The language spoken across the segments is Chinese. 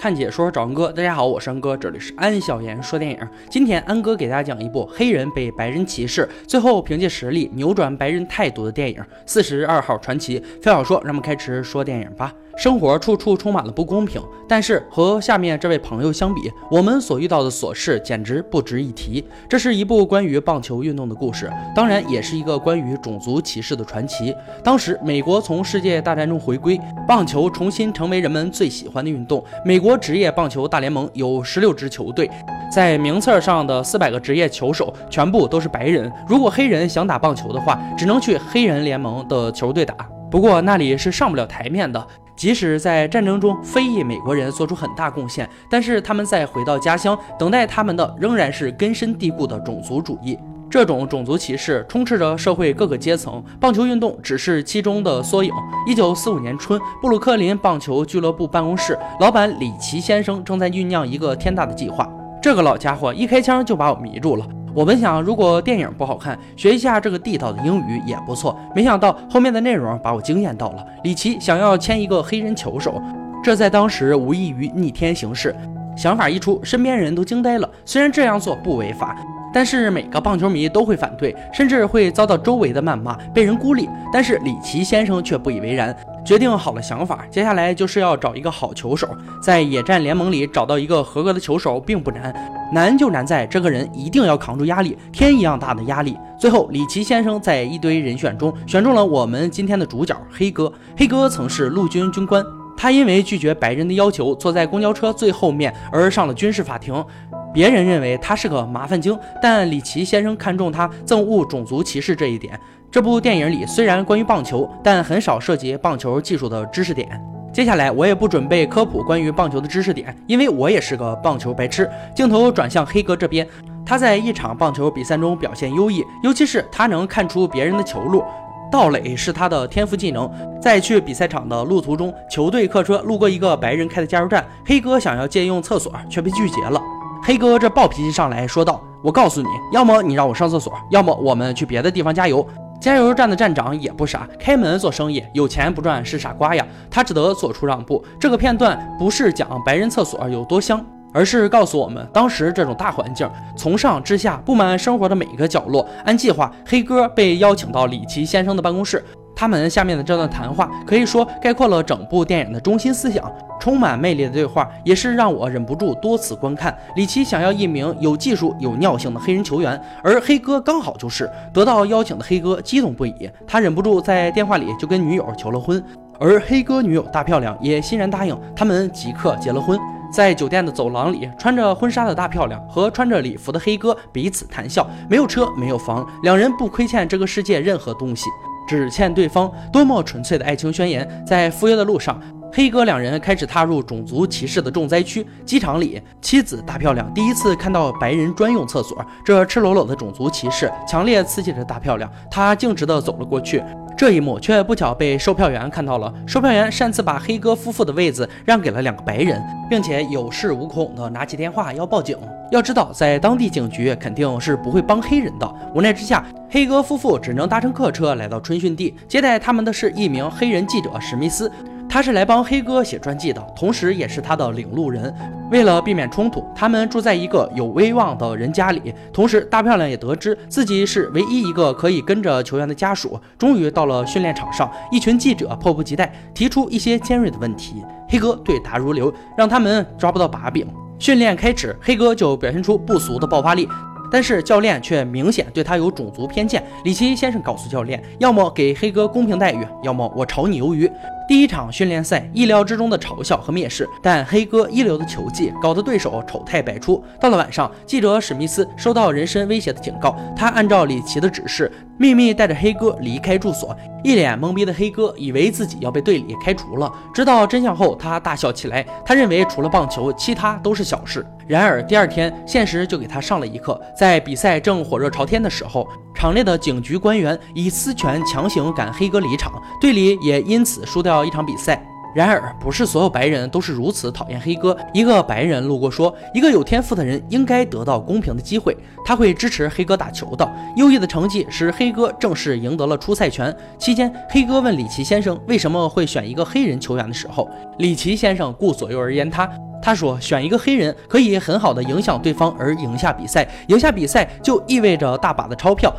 看解说找安哥，大家好，我是安哥，这里是安小言说电影。今天安哥给大家讲一部黑人被白人歧视，最后凭借实力扭转白人态度的电影《四十二号传奇》。废话少说，让我们开始说电影吧。生活处处充满了不公平，但是和下面这位朋友相比，我们所遇到的琐事简直不值一提。这是一部关于棒球运动的故事，当然也是一个关于种族歧视的传奇。当时美国从世界大战中回归，棒球重新成为人们最喜欢的运动。美国职业棒球大联盟有十六支球队，在名册上的四百个职业球手全部都是白人。如果黑人想打棒球的话，只能去黑人联盟的球队打。不过那里是上不了台面的。即使在战争中，非裔美国人做出很大贡献，但是他们在回到家乡，等待他们的仍然是根深蒂固的种族主义。这种种族歧视充斥着社会各个阶层，棒球运动只是其中的缩影。一九四五年春，布鲁克林棒球俱乐部办公室老板里奇先生正在酝酿一个天大的计划。这个老家伙一开枪就把我迷住了。我本想，如果电影不好看，学一下这个地道的英语也不错。没想到后面的内容把我惊艳到了。里奇想要签一个黑人球手，这在当时无异于逆天行事。想法一出，身边人都惊呆了。虽然这样做不违法。但是每个棒球迷都会反对，甚至会遭到周围的谩骂，被人孤立。但是里奇先生却不以为然，决定好了想法，接下来就是要找一个好球手。在野战联盟里找到一个合格的球手并不难，难就难在这个人一定要扛住压力，天一样大的压力。最后，李奇先生在一堆人选中选中了我们今天的主角黑哥。黑哥曾是陆军军官，他因为拒绝白人的要求，坐在公交车最后面而上了军事法庭。别人认为他是个麻烦精，但李奇先生看中他憎恶种族歧视这一点。这部电影里虽然关于棒球，但很少涉及棒球技术的知识点。接下来我也不准备科普关于棒球的知识点，因为我也是个棒球白痴。镜头转向黑哥这边，他在一场棒球比赛中表现优异，尤其是他能看出别人的球路，盗垒是他的天赋技能。在去比赛场的路途中，球队客车路过一个白人开的加油站，黑哥想要借用厕所，却被拒绝了。黑哥这暴脾气上来说道：“我告诉你，要么你让我上厕所，要么我们去别的地方加油。”加油站的站长也不傻，开门做生意，有钱不赚是傻瓜呀。他只得做出让步。这个片段不是讲白人厕所有多香，而是告诉我们当时这种大环境，从上至下布满生活的每一个角落。按计划，黑哥被邀请到里奇先生的办公室。他们下面的这段谈话可以说概括了整部电影的中心思想，充满魅力的对话也是让我忍不住多次观看。里奇想要一名有技术、有尿性的黑人球员，而黑哥刚好就是得到邀请的黑哥激动不已，他忍不住在电话里就跟女友求了婚，而黑哥女友大漂亮也欣然答应，他们即刻结了婚。在酒店的走廊里，穿着婚纱的大漂亮和穿着礼服的黑哥彼此谈笑，没有车，没有房，两人不亏欠这个世界任何东西。只欠对方多么纯粹的爱情宣言！在赴约的路上，黑哥两人开始踏入种族歧视的重灾区——机场里。妻子大漂亮第一次看到白人专用厕所，这赤裸裸的种族歧视强烈刺激着大漂亮。她径直地走了过去。这一幕却不巧被售票员看到了。售票员擅自把黑哥夫妇的位子让给了两个白人，并且有恃无恐地拿起电话要报警。要知道，在当地警局肯定是不会帮黑人的。无奈之下，黑哥夫妇只能搭乘客车来到春训地。接待他们的是一名黑人记者史密斯。他是来帮黑哥写传记的，同时也是他的领路人。为了避免冲突，他们住在一个有威望的人家里。同时，大漂亮也得知自己是唯一一个可以跟着球员的家属。终于到了训练场上，一群记者迫不及待提出一些尖锐的问题。黑哥对答如流，让他们抓不到把柄。训练开始，黑哥就表现出不俗的爆发力。但是教练却明显对他有种族偏见。里奇先生告诉教练，要么给黑哥公平待遇，要么我炒你鱿鱼。第一场训练赛，意料之中的嘲笑和蔑视，但黑哥一流的球技搞得对手丑态百出。到了晚上，记者史密斯收到人身威胁的警告，他按照里奇的指示，秘密带着黑哥离开住所。一脸懵逼的黑哥以为自己要被队里开除了，知道真相后，他大笑起来。他认为除了棒球，其他都是小事。然而第二天，现实就给他上了一课。在比赛正火热朝天的时候，场内的警局官员以私权强行赶黑哥离场，队里也因此输掉。一场比赛，然而不是所有白人都是如此讨厌黑哥。一个白人路过说：“一个有天赋的人应该得到公平的机会，他会支持黑哥打球的。”优异的成绩使黑哥正式赢得了出赛权。期间，黑哥问里奇先生为什么会选一个黑人球员的时候，里奇先生顾左右而言他。他说：“选一个黑人可以很好的影响对方而赢下比赛，赢下比赛就意味着大把的钞票。”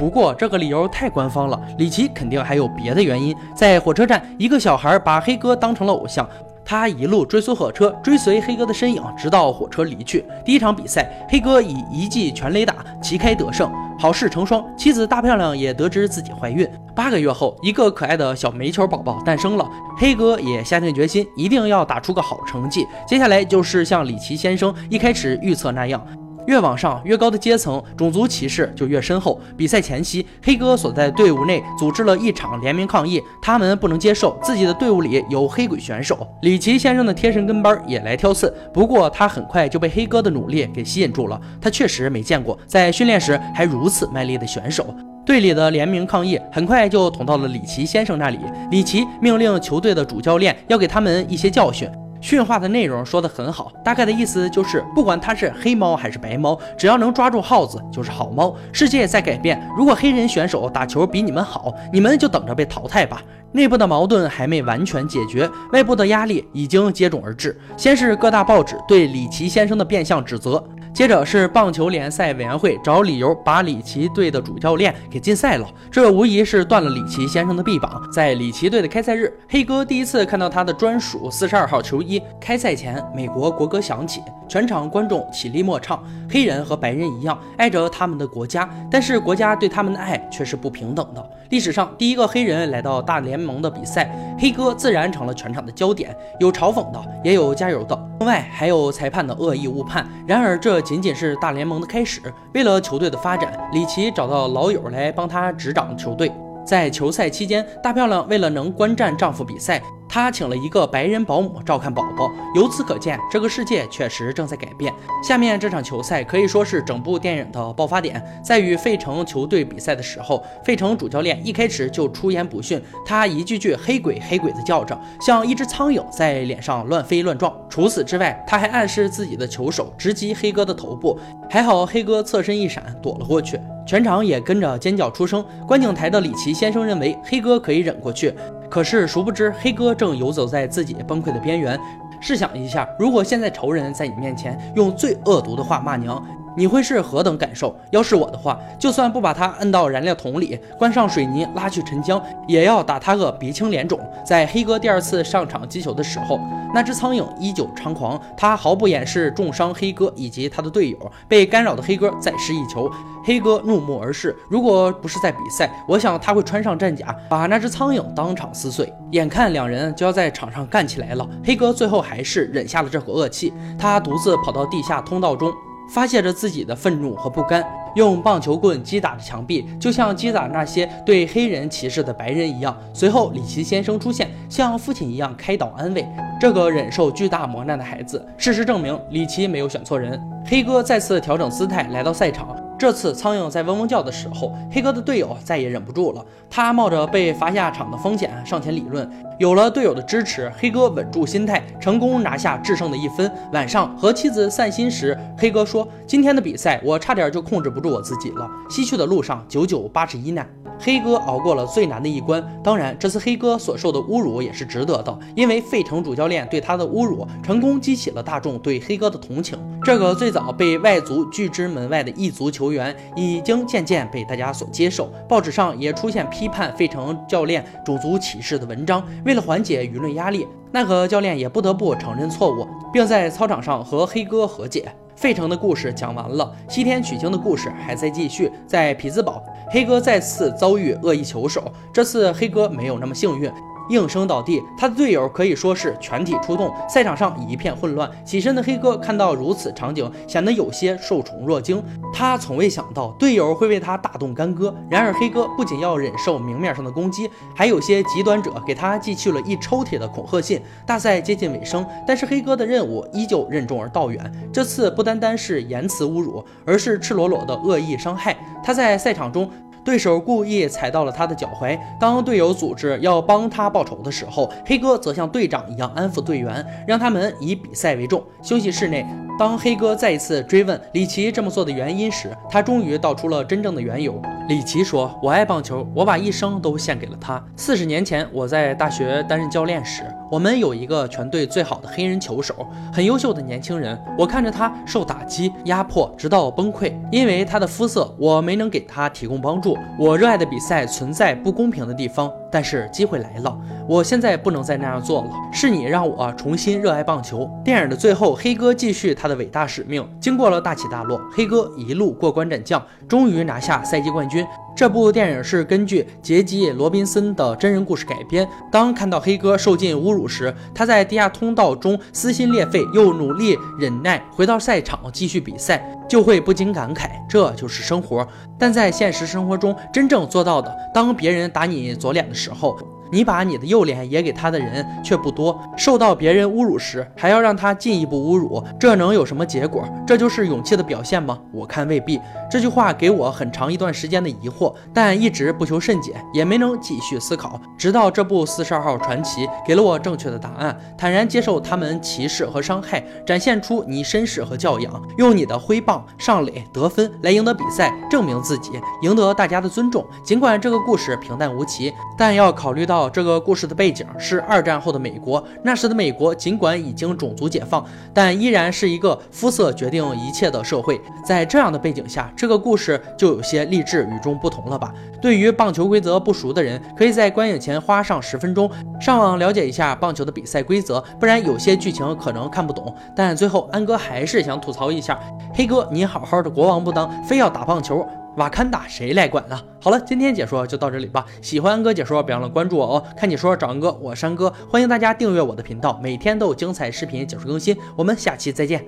不过这个理由太官方了，里奇肯定还有别的原因。在火车站，一个小孩把黑哥当成了偶像。他一路追随火车，追随黑哥的身影，直到火车离去。第一场比赛，黑哥以一记全垒打旗开得胜，好事成双，妻子大漂亮也得知自己怀孕。八个月后，一个可爱的小煤球宝宝诞生了。黑哥也下定决心，一定要打出个好成绩。接下来就是像里奇先生一开始预测那样。越往上越高的阶层，种族歧视就越深厚。比赛前夕，黑哥所在队伍内组织了一场联名抗议，他们不能接受自己的队伍里有黑鬼选手。里奇先生的贴身跟班也来挑刺，不过他很快就被黑哥的努力给吸引住了。他确实没见过在训练时还如此卖力的选手。队里的联名抗议很快就捅到了里奇先生那里，里奇命令球队的主教练要给他们一些教训。训话的内容说得很好，大概的意思就是，不管它是黑猫还是白猫，只要能抓住耗子就是好猫。世界在改变，如果黑人选手打球比你们好，你们就等着被淘汰吧。内部的矛盾还没完全解决，外部的压力已经接踵而至。先是各大报纸对李奇先生的变相指责。接着是棒球联赛委员会找理由把里奇队的主教练给禁赛了，这无疑是断了里奇先生的臂膀。在里奇队的开赛日，黑哥第一次看到他的专属四十二号球衣。开赛前，美国国歌响起，全场观众起立默唱。黑人和白人一样爱着他们的国家，但是国家对他们的爱却是不平等的。历史上第一个黑人来到大联盟的比赛，黑哥自然成了全场的焦点，有嘲讽的，也有加油的。另外还有裁判的恶意误判，然而这仅仅是大联盟的开始。为了球队的发展，里奇找到老友来帮他执掌球队。在球赛期间，大漂亮为了能观战丈夫比赛。她请了一个白人保姆照看宝宝，由此可见，这个世界确实正在改变。下面这场球赛可以说是整部电影的爆发点，在与费城球队比赛的时候，费城主教练一开始就出言不逊，他一句句“黑鬼黑鬼”的叫着，像一只苍蝇在脸上乱飞乱撞。除此之外，他还暗示自己的球手直击黑哥的头部，还好黑哥侧身一闪躲了过去，全场也跟着尖叫出声。观景台的里奇先生认为黑哥可以忍过去。可是，殊不知黑哥正游走在自己崩溃的边缘。试想一下，如果现在仇人在你面前用最恶毒的话骂娘。你会是何等感受？要是我的话，就算不把他摁到燃料桶里，关上水泥拉去沉江，也要打他个鼻青脸肿。在黑哥第二次上场击球的时候，那只苍蝇依旧猖狂，他毫不掩饰重伤黑哥以及他的队友。被干扰的黑哥再失一球，黑哥怒目而视。如果不是在比赛，我想他会穿上战甲，把那只苍蝇当场撕碎。眼看两人就要在场上干起来了，黑哥最后还是忍下了这口恶气，他独自跑到地下通道中。发泄着自己的愤怒和不甘，用棒球棍击打着墙壁，就像击打那些对黑人歧视的白人一样。随后，里奇先生出现，像父亲一样开导安慰这个忍受巨大磨难的孩子。事实证明，里奇没有选错人。黑哥再次调整姿态来到赛场。这次苍蝇在嗡嗡叫的时候，黑哥的队友再也忍不住了。他冒着被罚下场的风险上前理论。有了队友的支持，黑哥稳住心态，成功拿下制胜的一分。晚上和妻子散心时，黑哥说：“今天的比赛，我差点就控制不住我自己了。西去的路上，九九八十一难。”黑哥熬过了最难的一关，当然，这次黑哥所受的侮辱也是值得的，因为费城主教练对他的侮辱，成功激起了大众对黑哥的同情。这个最早被外族拒之门外的异族球球员，已经渐渐被大家所接受，报纸上也出现批判费城教练种族歧视的文章。为了缓解舆论压力，奈何教练也不得不承认错误，并在操场上和黑哥和解。费城的故事讲完了，西天取经的故事还在继续。在匹兹堡，黑哥再次遭遇恶意球手，这次黑哥没有那么幸运。应声倒地，他的队友可以说是全体出动，赛场上一片混乱。起身的黑哥看到如此场景，显得有些受宠若惊。他从未想到队友会为他大动干戈。然而，黑哥不仅要忍受明面上的攻击，还有些极端者给他寄去了一抽屉的恐吓信。大赛接近尾声，但是黑哥的任务依旧任重而道远。这次不单单是言辞侮辱，而是赤裸裸的恶意伤害。他在赛场中。对手故意踩到了他的脚踝。当队友组织要帮他报仇的时候，黑哥则像队长一样安抚队员，让他们以比赛为重。休息室内，当黑哥再一次追问里奇这么做的原因时，他终于道出了真正的缘由。里奇说：“我爱棒球，我把一生都献给了他。四十年前，我在大学担任教练时。”我们有一个全队最好的黑人球手，很优秀的年轻人。我看着他受打击、压迫，直到崩溃。因为他的肤色，我没能给他提供帮助。我热爱的比赛存在不公平的地方，但是机会来了。我现在不能再那样做了。是你让我重新热爱棒球。电影的最后，黑哥继续他的伟大使命。经过了大起大落，黑哥一路过关斩将，终于拿下赛季冠军。这部电影是根据杰基·罗宾森的真人故事改编。当看到黑哥受尽侮辱时，他在地下通道中撕心裂肺，又努力忍耐，回到赛场继续比赛，就会不禁感慨，这就是生活。但在现实生活中，真正做到的，当别人打你左脸的时候。你把你的右脸也给他的人却不多，受到别人侮辱时还要让他进一步侮辱，这能有什么结果？这就是勇气的表现吗？我看未必。这句话给我很长一段时间的疑惑，但一直不求甚解，也没能继续思考。直到这部《四十二号传奇》给了我正确的答案，坦然接受他们歧视和伤害，展现出你绅士和教养，用你的挥棒、上垒、得分来赢得比赛，证明自己，赢得大家的尊重。尽管这个故事平淡无奇，但要考虑到。这个故事的背景是二战后的美国，那时的美国尽管已经种族解放，但依然是一个肤色决定一切的社会。在这样的背景下，这个故事就有些励志与众不同了吧？对于棒球规则不熟的人，可以在观影前花上十分钟上网了解一下棒球的比赛规则，不然有些剧情可能看不懂。但最后，安哥还是想吐槽一下，黑哥，你好好的国王不当，非要打棒球。瓦坎达谁来管呢？好了，今天解说就到这里吧。喜欢安哥解说，别忘了关注我哦。看解说找安哥，我山哥，欢迎大家订阅我的频道，每天都有精彩视频解说更新。我们下期再见。